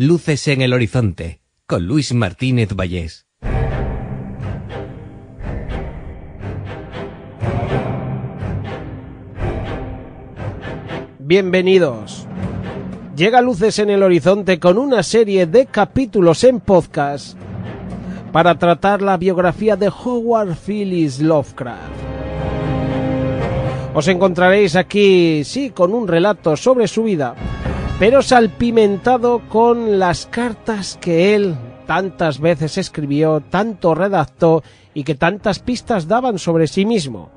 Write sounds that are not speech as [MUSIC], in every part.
Luces en el horizonte con Luis Martínez Vallés. Bienvenidos. Llega Luces en el Horizonte con una serie de capítulos en podcast para tratar la biografía de Howard Phillips Lovecraft. Os encontraréis aquí, sí, con un relato sobre su vida, pero salpimentado con las cartas que él tantas veces escribió, tanto redactó y que tantas pistas daban sobre sí mismo.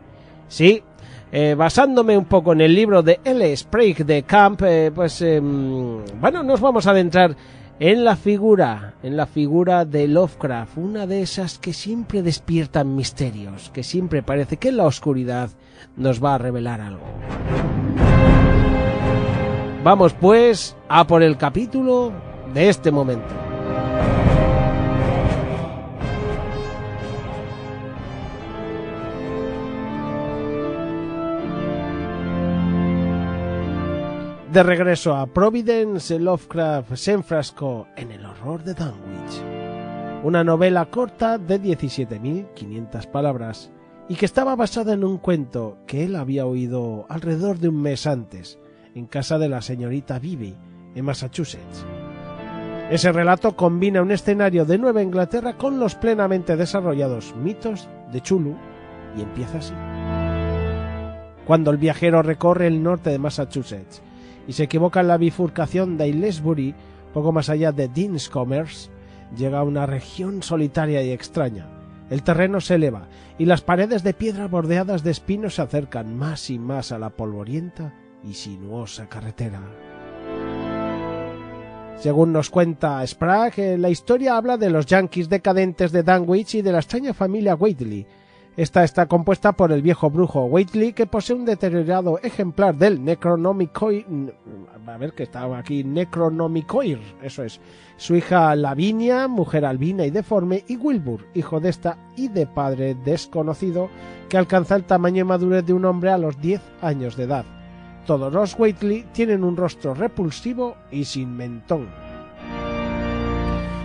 Sí, eh, basándome un poco en el libro de L. Sprague de Camp, eh, pues em, bueno, nos vamos a adentrar en la figura, en la figura de Lovecraft, una de esas que siempre despiertan misterios, que siempre parece que en la oscuridad nos va a revelar algo. Vamos pues a por el capítulo de este momento. De regreso a Providence, Lovecraft se enfrascó en el horror de Dunwich, una novela corta de 17.500 palabras y que estaba basada en un cuento que él había oído alrededor de un mes antes, en casa de la señorita Vivi, en Massachusetts. Ese relato combina un escenario de Nueva Inglaterra con los plenamente desarrollados mitos de Chulu y empieza así. Cuando el viajero recorre el norte de Massachusetts y se equivoca en la bifurcación de Aylesbury, poco más allá de Dean's Commerce, llega a una región solitaria y extraña. El terreno se eleva y las paredes de piedra bordeadas de espinos se acercan más y más a la polvorienta y sinuosa carretera. Según nos cuenta Sprague, la historia habla de los yankees decadentes de Danwich y de la extraña familia Whately, esta está compuesta por el viejo brujo Whately, que posee un deteriorado ejemplar del Necronomicoir. A ver que estaba aquí, Necronomicoir, eso es. Su hija Lavinia, mujer albina y deforme, y Wilbur, hijo de esta y de padre desconocido, que alcanza el tamaño y madurez de un hombre a los 10 años de edad. Todos los Whately tienen un rostro repulsivo y sin mentón.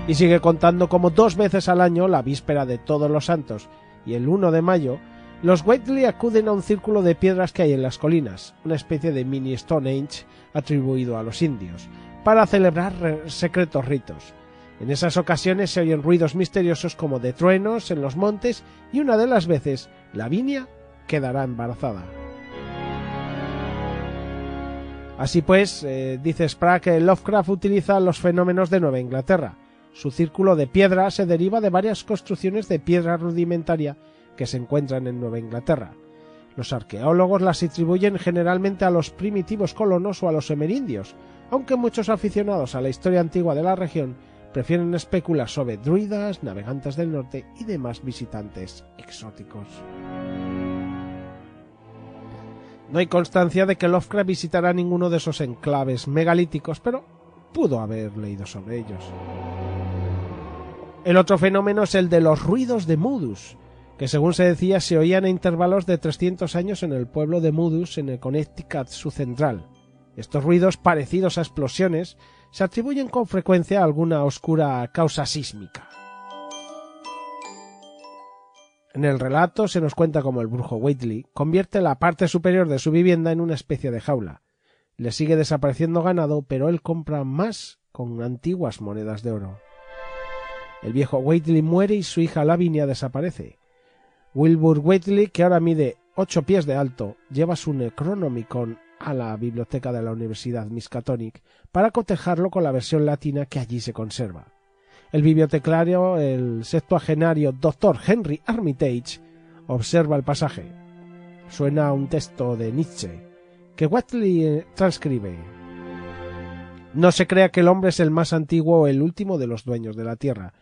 Y sigue contando como dos veces al año, la víspera de Todos los Santos, y el 1 de mayo, los Whiteley acuden a un círculo de piedras que hay en las colinas, una especie de mini Stonehenge atribuido a los indios, para celebrar secretos ritos. En esas ocasiones se oyen ruidos misteriosos como de truenos en los montes y una de las veces Lavinia quedará embarazada. Así pues, eh, dice Sprague Lovecraft utiliza los fenómenos de Nueva Inglaterra, su círculo de piedra se deriva de varias construcciones de piedra rudimentaria que se encuentran en Nueva Inglaterra. Los arqueólogos las atribuyen generalmente a los primitivos colonos o a los amerindios, aunque muchos aficionados a la historia antigua de la región prefieren especular sobre druidas, navegantes del norte y demás visitantes exóticos. No hay constancia de que Lovecraft visitara ninguno de esos enclaves megalíticos, pero pudo haber leído sobre ellos. El otro fenómeno es el de los ruidos de Mudus, que según se decía se oían a intervalos de 300 años en el pueblo de Mudus en el Connecticut central. Estos ruidos parecidos a explosiones se atribuyen con frecuencia a alguna oscura causa sísmica. En el relato se nos cuenta cómo el brujo Whately convierte la parte superior de su vivienda en una especie de jaula. Le sigue desapareciendo ganado, pero él compra más con antiguas monedas de oro. El viejo Whately muere y su hija Lavinia desaparece. Wilbur Whately, que ahora mide ocho pies de alto, lleva su Necronomicon a la biblioteca de la Universidad Miskatonic para cotejarlo con la versión latina que allí se conserva. El bibliotecario, el septuagenario Dr. Henry Armitage, observa el pasaje. Suena un texto de Nietzsche, que Whately eh, transcribe. No se crea que el hombre es el más antiguo o el último de los dueños de la tierra,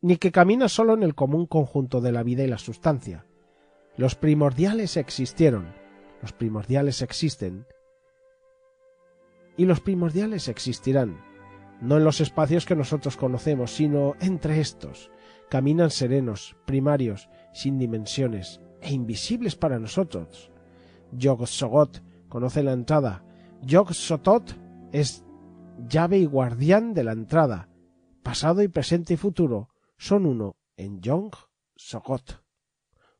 ni que camina solo en el común conjunto de la vida y la sustancia. Los primordiales existieron, los primordiales existen, y los primordiales existirán, no en los espacios que nosotros conocemos, sino entre estos. Caminan serenos, primarios, sin dimensiones, e invisibles para nosotros. Yog-Sogot conoce la entrada. Yog-Sotot es llave y guardián de la entrada. Pasado y presente y futuro son uno en Yog-Sogot.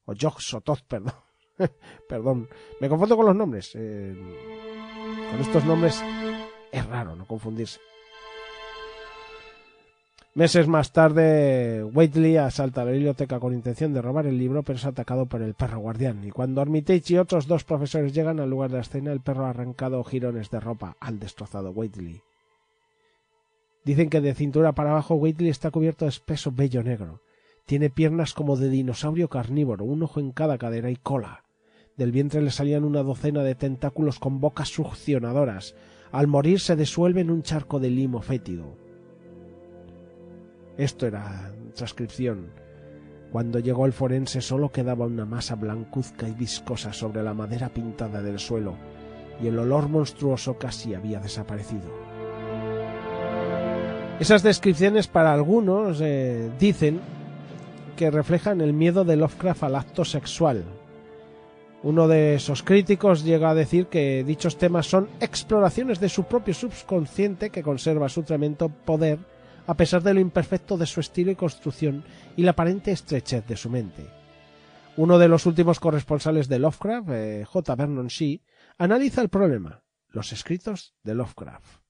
O Yog-Sotot, [LAUGHS] perdón. perdón, me confundo con los nombres. Eh, con estos nombres es raro no confundirse. Meses más tarde, Waitley asalta la biblioteca con intención de robar el libro, pero es atacado por el perro guardián. Y cuando Armitage y otros dos profesores llegan al lugar de la escena, el perro ha arrancado jirones de ropa al destrozado Waitley. Dicen que de cintura para abajo Waitley está cubierto de espeso vello negro. Tiene piernas como de dinosaurio carnívoro, un ojo en cada cadera y cola. Del vientre le salían una docena de tentáculos con bocas succionadoras. Al morir se disuelve en un charco de limo fétido. Esto era transcripción. Cuando llegó el forense solo quedaba una masa blancuzca y viscosa sobre la madera pintada del suelo, y el olor monstruoso casi había desaparecido. Esas descripciones para algunos eh, dicen que reflejan el miedo de Lovecraft al acto sexual. Uno de esos críticos llega a decir que dichos temas son exploraciones de su propio subconsciente que conserva su tremendo poder a pesar de lo imperfecto de su estilo y construcción y la aparente estrechez de su mente. Uno de los últimos corresponsales de Lovecraft, eh, J. Vernon Shee, analiza el problema, los escritos de Lovecraft,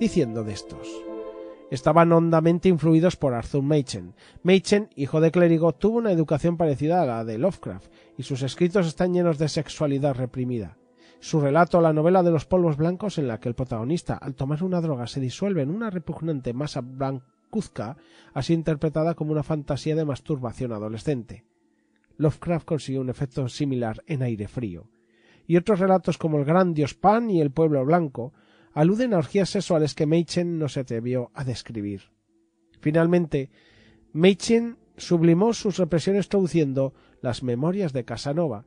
diciendo de estos. Estaban hondamente influidos por Arthur Machen. Machen, hijo de clérigo, tuvo una educación parecida a la de Lovecraft, y sus escritos están llenos de sexualidad reprimida. Su relato, la novela de los polvos blancos, en la que el protagonista, al tomar una droga, se disuelve en una repugnante masa blancuzca, sido interpretada como una fantasía de masturbación adolescente. Lovecraft consiguió un efecto similar en aire frío. Y otros relatos como El gran dios Pan y El pueblo blanco aluden a orgías sexuales que Machen no se atrevió a describir. Finalmente, Machen sublimó sus represiones traduciendo las memorias de Casanova,